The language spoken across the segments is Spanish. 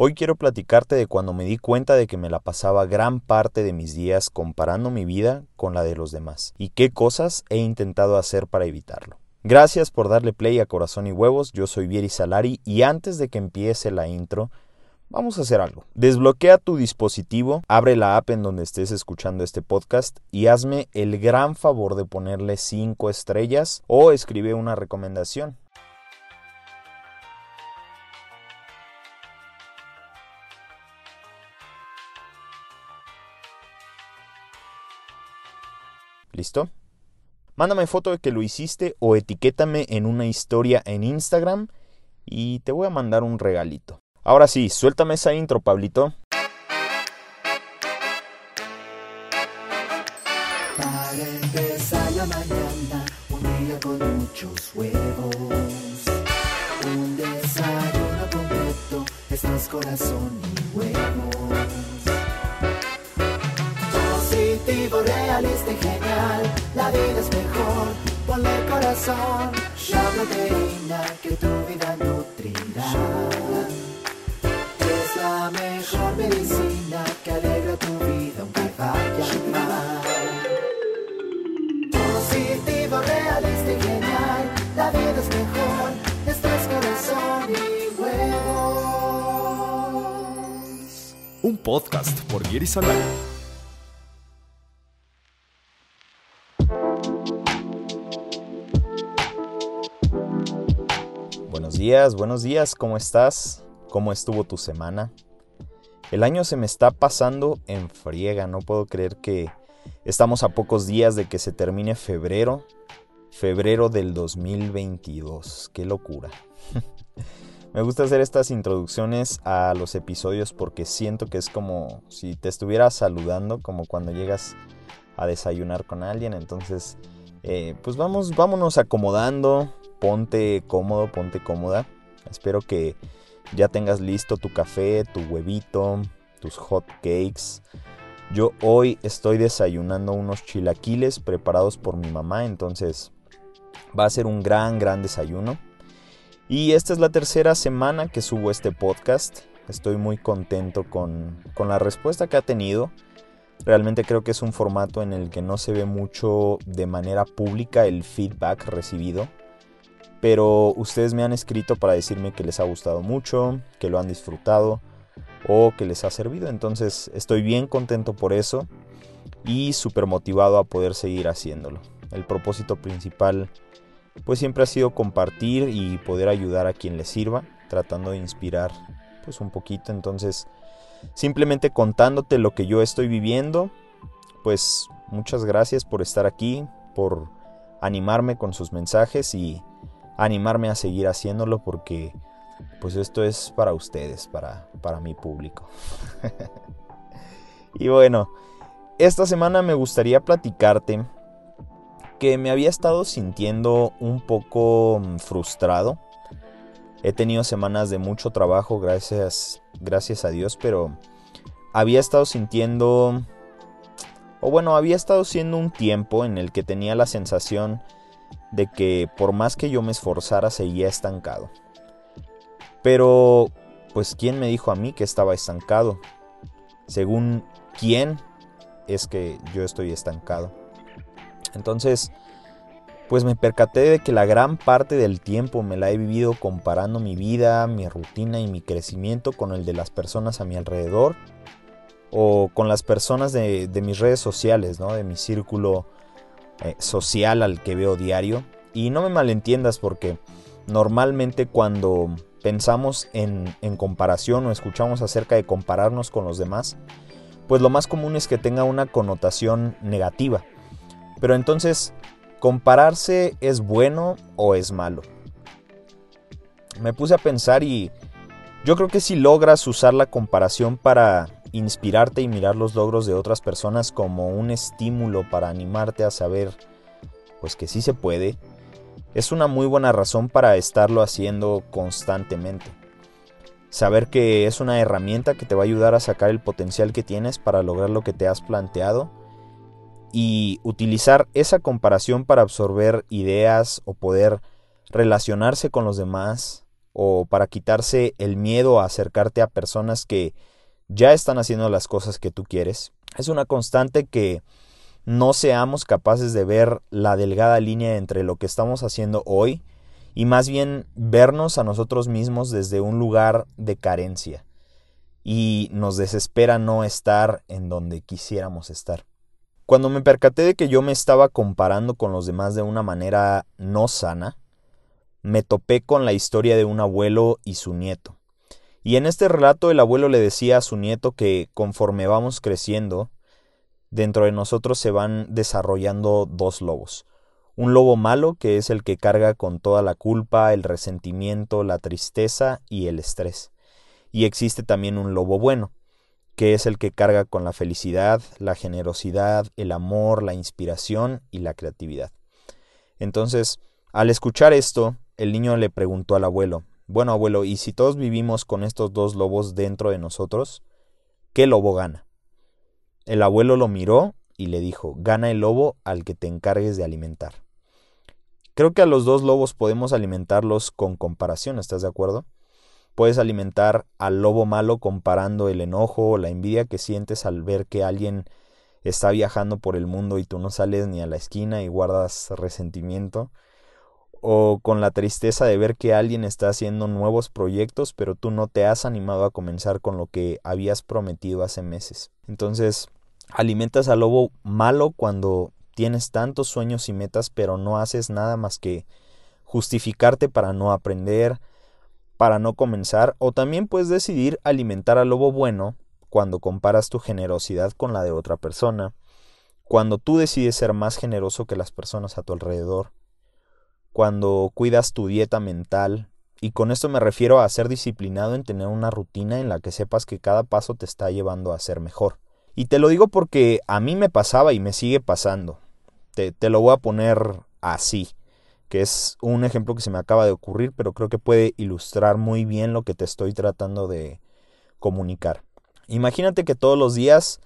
Hoy quiero platicarte de cuando me di cuenta de que me la pasaba gran parte de mis días comparando mi vida con la de los demás y qué cosas he intentado hacer para evitarlo. Gracias por darle play a Corazón y Huevos, yo soy Vieri Salari y antes de que empiece la intro, vamos a hacer algo. Desbloquea tu dispositivo, abre la app en donde estés escuchando este podcast y hazme el gran favor de ponerle 5 estrellas o escribe una recomendación. ¿Listo? Mándame foto de que lo hiciste o etiquétame en una historia en Instagram y te voy a mandar un regalito. Ahora sí, suéltame esa intro, Pablito. Para empezar la mañana, un día con muchos huevos. Un desayuno completo, esto es corazón y huevos. Positivo, realista y genial, la vida es mejor. Ponle corazón, la proteína que tu vida nutrirá. Es la mejor medicina que alegra tu vida aunque vaya mal. Positivo, realista y genial, la vida es mejor. Esto es corazón y huevos. Un podcast por Vieri Salari. Buenos días, ¿cómo estás? ¿Cómo estuvo tu semana? El año se me está pasando en friega, no puedo creer que estamos a pocos días de que se termine febrero, febrero del 2022, qué locura. me gusta hacer estas introducciones a los episodios porque siento que es como si te estuviera saludando, como cuando llegas a desayunar con alguien, entonces eh, pues vamos, vámonos acomodando, ponte cómodo, ponte cómoda. Espero que ya tengas listo tu café, tu huevito, tus hot cakes. Yo hoy estoy desayunando unos chilaquiles preparados por mi mamá, entonces va a ser un gran, gran desayuno. Y esta es la tercera semana que subo este podcast. Estoy muy contento con, con la respuesta que ha tenido. Realmente creo que es un formato en el que no se ve mucho de manera pública el feedback recibido. Pero ustedes me han escrito para decirme que les ha gustado mucho, que lo han disfrutado o que les ha servido. Entonces estoy bien contento por eso y súper motivado a poder seguir haciéndolo. El propósito principal pues siempre ha sido compartir y poder ayudar a quien le sirva, tratando de inspirar pues un poquito. Entonces simplemente contándote lo que yo estoy viviendo, pues muchas gracias por estar aquí, por animarme con sus mensajes y animarme a seguir haciéndolo porque pues esto es para ustedes, para, para mi público. y bueno, esta semana me gustaría platicarte que me había estado sintiendo un poco mm, frustrado. He tenido semanas de mucho trabajo, gracias, gracias a Dios, pero había estado sintiendo, o bueno, había estado siendo un tiempo en el que tenía la sensación de que por más que yo me esforzara seguía estancado. Pero, pues, ¿quién me dijo a mí que estaba estancado? Según quién es que yo estoy estancado. Entonces, pues me percaté de que la gran parte del tiempo me la he vivido comparando mi vida, mi rutina y mi crecimiento con el de las personas a mi alrededor o con las personas de, mis redes sociales, ¿no? de mi círculo eh, social al que veo diario. Y no me malentiendas porque normalmente cuando pensamos en, en comparación o escuchamos acerca de compararnos con los demás, pues lo más común es que tenga una connotación negativa. Pero entonces, ¿compararse es bueno o es malo? Me puse a pensar y yo creo que si logras usar la comparación para inspirarte y mirar los logros de otras personas como un estímulo para animarte a saber pues que sí se puede, es una muy buena razón para estarlo haciendo constantemente. Saber que es una herramienta que te va a ayudar a sacar el potencial que tienes para lograr lo que te has planteado y utilizar esa comparación para absorber ideas o poder relacionarse con los demás o para quitarse el miedo a acercarte a personas que ya están haciendo las cosas que tú quieres. Es una constante que no seamos capaces de ver la delgada línea entre lo que estamos haciendo hoy y más bien vernos a nosotros mismos desde un lugar de carencia y nos desespera no estar en donde quisiéramos estar. Cuando me percaté de que yo me estaba comparando con los demás de una manera no sana, me topé con la historia de un abuelo y su nieto. Y en este relato el abuelo le decía a su nieto que conforme vamos creciendo, dentro de nosotros se van desarrollando dos lobos. Un lobo malo, que es el que carga con toda la culpa, el resentimiento, la tristeza y el estrés. Y existe también un lobo bueno, que es el que carga con la felicidad, la generosidad, el amor, la inspiración y la creatividad. Entonces, al escuchar esto, el niño le preguntó al abuelo, bueno abuelo, ¿y si todos vivimos con estos dos lobos dentro de nosotros, qué lobo gana? El abuelo lo miró y le dijo, gana el lobo al que te encargues de alimentar. Creo que a los dos lobos podemos alimentarlos con comparación, ¿estás de acuerdo? Puedes alimentar al lobo malo comparando el enojo o la envidia que sientes al ver que alguien está viajando por el mundo y tú no sales ni a la esquina y guardas resentimiento. O con la tristeza de ver que alguien está haciendo nuevos proyectos pero tú no te has animado a comenzar con lo que habías prometido hace meses. Entonces, alimentas al lobo malo cuando tienes tantos sueños y metas pero no haces nada más que justificarte para no aprender, para no comenzar, o también puedes decidir alimentar al lobo bueno cuando comparas tu generosidad con la de otra persona, cuando tú decides ser más generoso que las personas a tu alrededor, cuando cuidas tu dieta mental, y con esto me refiero a ser disciplinado en tener una rutina en la que sepas que cada paso te está llevando a ser mejor. Y te lo digo porque a mí me pasaba y me sigue pasando. Te, lo voy a poner así que es un ejemplo que se me acaba de ocurrir, pero creo que puede ilustrar muy bien lo que te estoy tratando de comunicar. Imagínate que todos los días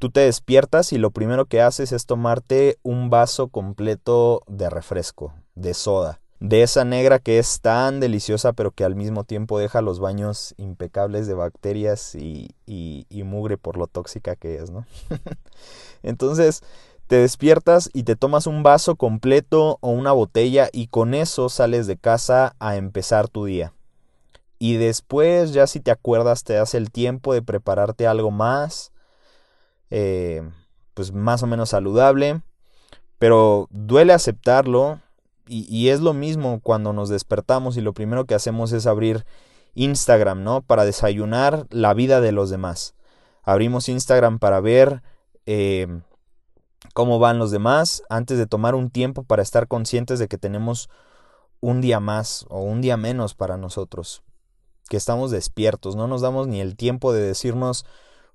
tú te despiertas y lo primero que haces es tomarte un vaso completo de refresco, de soda, de esa negra que es tan deliciosa pero que al mismo tiempo deja los baños impecables de bacterias y, y, y mugre por lo tóxica que es, ¿no? Entonces, te despiertas y te tomas un vaso completo o una botella y con eso sales de casa a empezar tu día. Y después, ya si te acuerdas, te das el tiempo de prepararte algo más, eh, pues más o menos saludable, pero duele aceptarlo y, es lo mismo cuando nos despertamos y lo primero que hacemos es abrir Instagram, ¿no? Para desayunar la vida de los demás. Abrimos Instagram para ver eh, cómo van los demás antes de tomar un tiempo para estar conscientes de que tenemos un día más o un día menos para nosotros, que estamos despiertos, no nos damos ni el tiempo de decirnos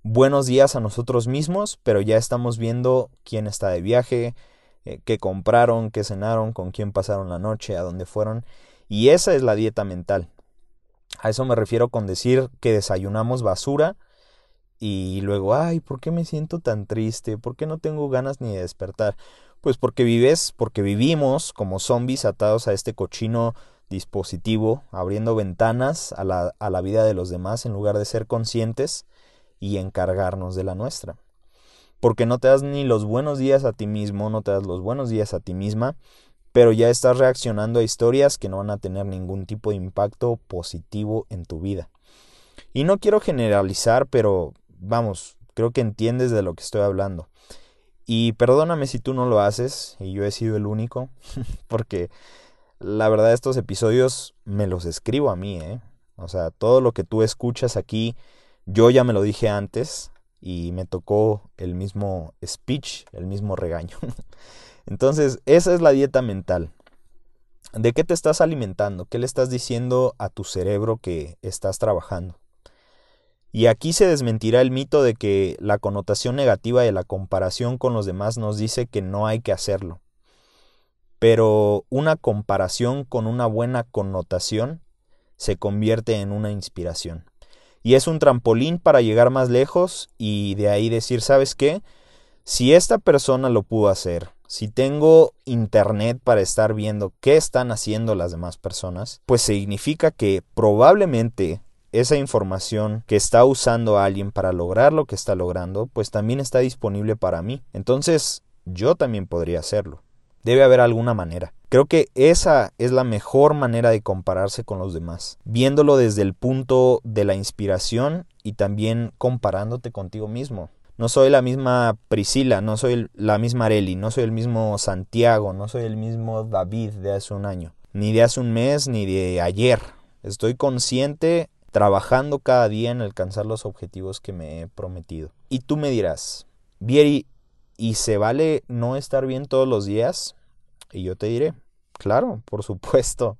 buenos días a nosotros mismos, pero ya estamos viendo quién está de viaje, eh, qué compraron, qué cenaron, con quién pasaron la noche, a dónde fueron, y esa es la dieta mental. A eso me refiero con decir que desayunamos basura, y luego, ay, ¿por qué me siento tan triste? ¿Por qué no tengo ganas ni de despertar? Pues porque vives, porque vivimos como zombies atados a este cochino dispositivo, abriendo ventanas a la, a la vida de los demás en lugar de ser conscientes y encargarnos de la nuestra. Porque no te das ni los buenos días a ti mismo, no te das los buenos días a ti misma, pero ya estás reaccionando a historias que no van a tener ningún tipo de impacto positivo en tu vida. Y no quiero generalizar, pero vamos, creo que entiendes de lo que estoy hablando. Y perdóname si tú no lo haces, y yo he sido el único, porque la verdad estos episodios me los escribo a mí, ¿eh? O sea, todo lo que tú escuchas aquí, yo ya me lo dije antes y me tocó el mismo speech, el mismo regaño. Entonces, esa es la dieta mental. ¿De qué te estás alimentando? ¿Qué le estás diciendo a tu cerebro que estás trabajando? Y aquí se desmentirá el mito de que la connotación negativa de la comparación con los demás nos dice que no hay que hacerlo. Pero una comparación con una buena connotación se convierte en una inspiración. Y es un trampolín para llegar más lejos y de ahí decir, ¿sabes qué? Si esta persona lo pudo hacer, si tengo internet para estar viendo qué están haciendo las demás personas, pues significa que probablemente esa información que está usando alguien para lograr lo que está logrando, pues también está disponible para mí. Entonces, yo también podría hacerlo. Debe haber alguna manera. Creo que esa es la mejor manera de compararse con los demás, viéndolo desde el punto de la inspiración y también comparándote contigo mismo. No soy la misma Priscila, no soy la misma Areli, no soy el mismo Santiago, no soy el mismo David de hace un año, ni de hace un mes, ni de ayer. Estoy consciente, trabajando cada día en alcanzar los objetivos que me he prometido. Y tú me dirás, Vieri, ¿y se vale no estar bien todos los días? Y yo te diré, claro, por supuesto.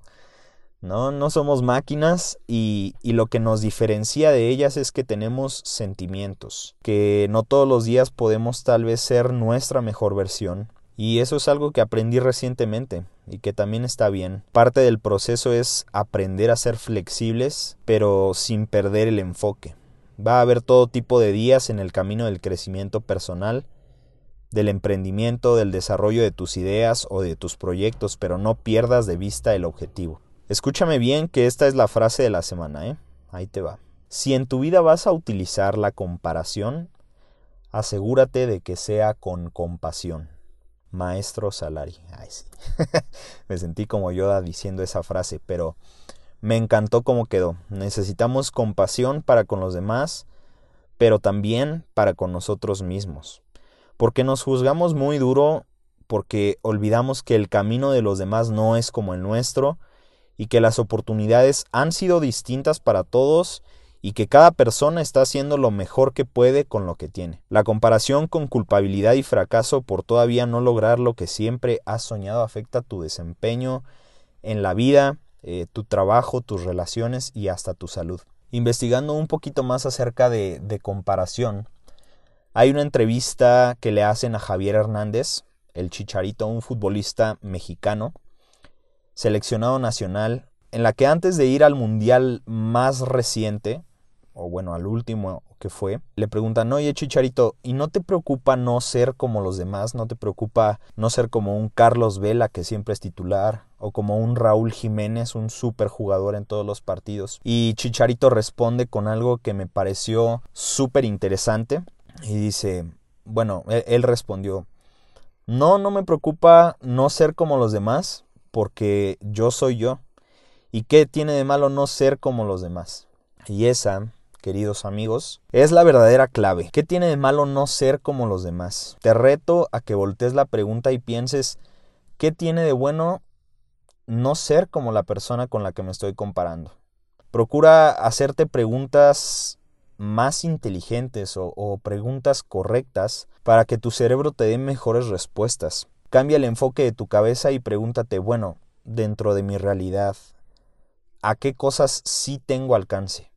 No, no somos máquinas y, y, lo que nos diferencia de ellas es que tenemos sentimientos, que no todos los días podemos tal vez ser nuestra mejor versión. Y eso es algo que aprendí recientemente y que también está bien. Parte del proceso es aprender a ser flexibles, pero sin perder el enfoque. Va a haber todo tipo de días en el camino del crecimiento personal, del emprendimiento, del desarrollo de tus ideas o de tus proyectos, pero no pierdas de vista el objetivo. Escúchame bien que esta es la frase de la semana, ¿eh? Ahí te va. Si en tu vida vas a utilizar la comparación, asegúrate de que sea con compasión. Maestro Salari. Ay, sí. me sentí como Yoda diciendo esa frase, pero me encantó cómo quedó. Necesitamos compasión para con los demás, pero también para con nosotros mismos. Porque nos juzgamos muy duro, porque olvidamos que el camino de los demás no es como el nuestro, y que las oportunidades han sido distintas para todos y que cada persona está haciendo lo mejor que puede con lo que tiene. La comparación con culpabilidad y fracaso por todavía no lograr lo que siempre has soñado afecta tu desempeño en la vida, eh, tu trabajo, tus relaciones y hasta tu salud. Investigando un poquito más acerca de, de comparación, hay una entrevista que le hacen a Javier Hernández, el chicharito, un futbolista mexicano, seleccionado nacional, en la que antes de ir al mundial más reciente, o bueno, al último que fue, le preguntan, oye Chicharito, ¿y no te preocupa no ser como los demás? ¿No te preocupa no ser como un Carlos Vela que siempre es titular? ¿O como un Raúl Jiménez, un super jugador en todos los partidos? Y Chicharito responde con algo que me pareció súper interesante y dice, bueno, él, él respondió, no, no me preocupa no ser como los demás, porque yo soy yo. ¿Y qué tiene de malo no ser como los demás? Y esa, queridos amigos, es la verdadera clave. ¿Qué tiene de malo no ser como los demás? Te reto a que voltees la pregunta y pienses, ¿qué tiene de bueno no ser como la persona con la que me estoy comparando? Procura hacerte preguntas más inteligentes o, preguntas correctas para que tu cerebro te dé mejores respuestas. Cambia el enfoque de tu cabeza y pregúntate, bueno, dentro de mi realidad, ¿a qué cosas sí tengo alcance?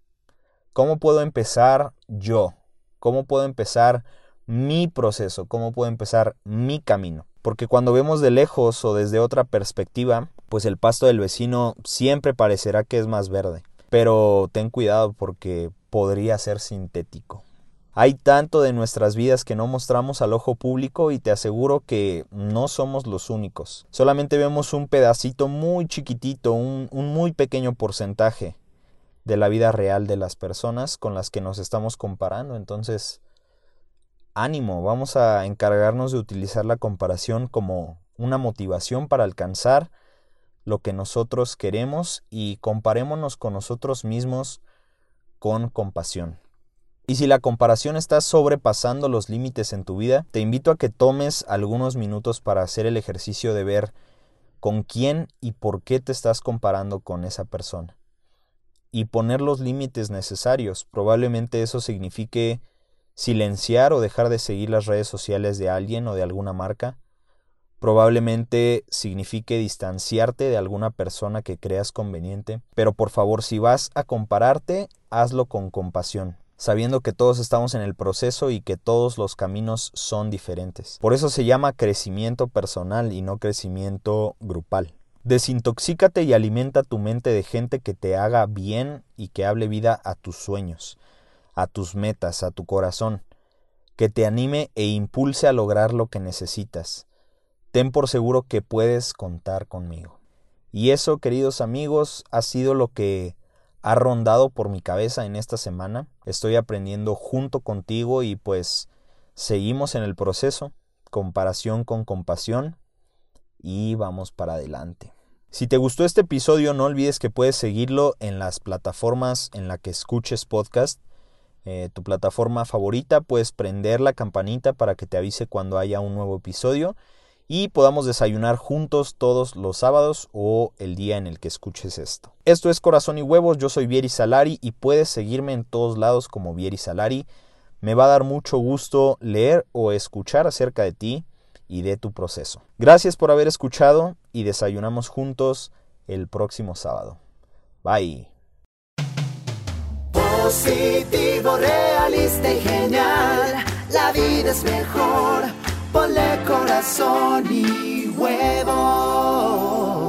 ¿Cómo puedo empezar yo? ¿Cómo puedo empezar mi proceso? ¿Cómo puedo empezar mi camino? Porque cuando vemos de lejos o desde otra perspectiva, pues el pasto del vecino siempre parecerá que es más verde. Pero ten cuidado porque podría ser sintético. Hay tanto de nuestras vidas que no mostramos al ojo público y te aseguro que no somos los únicos. Solamente vemos un pedacito muy chiquitito, un, muy pequeño porcentaje de la vida real de las personas con las que nos estamos comparando. Entonces, ánimo, vamos a encargarnos de utilizar la comparación como una motivación para alcanzar lo que nosotros queremos y comparémonos con nosotros mismos con compasión. Y si la comparación está sobrepasando los límites en tu vida, te invito a que tomes algunos minutos para hacer el ejercicio de ver con quién y por qué te estás comparando con esa persona. Y poner los límites necesarios. Probablemente eso signifique silenciar o dejar de seguir las redes sociales de alguien o de alguna marca. Probablemente signifique distanciarte de alguna persona que creas conveniente. Pero por favor, si vas a compararte, hazlo con compasión sabiendo que todos estamos en el proceso y que todos los caminos son diferentes. Por eso se llama crecimiento personal y no crecimiento grupal. Desintoxícate y alimenta tu mente de gente que te haga bien y que hable vida a tus sueños, a tus metas, a tu corazón, que te anime e impulse a lograr lo que necesitas. Ten por seguro que puedes contar conmigo. Y eso, queridos amigos, ha sido lo que ha rondado por mi cabeza en esta semana. Estoy aprendiendo junto contigo y pues seguimos en el proceso, comparación con compasión y vamos para adelante. Si te gustó este episodio, no olvides que puedes seguirlo en las plataformas en la que escuches podcast. Eh, tu plataforma favorita, puedes prender la campanita para que te avise cuando haya un nuevo episodio y podamos desayunar juntos todos los sábados o el día en el que escuches esto. Esto es Corazón y Huevos, yo soy Vieri Salari y puedes seguirme en todos lados como Vieri Salari. Me va a dar mucho gusto leer o escuchar acerca de ti y de tu proceso. Gracias por haber escuchado y desayunamos juntos el próximo sábado. Bye. Ponle corazón y huevos.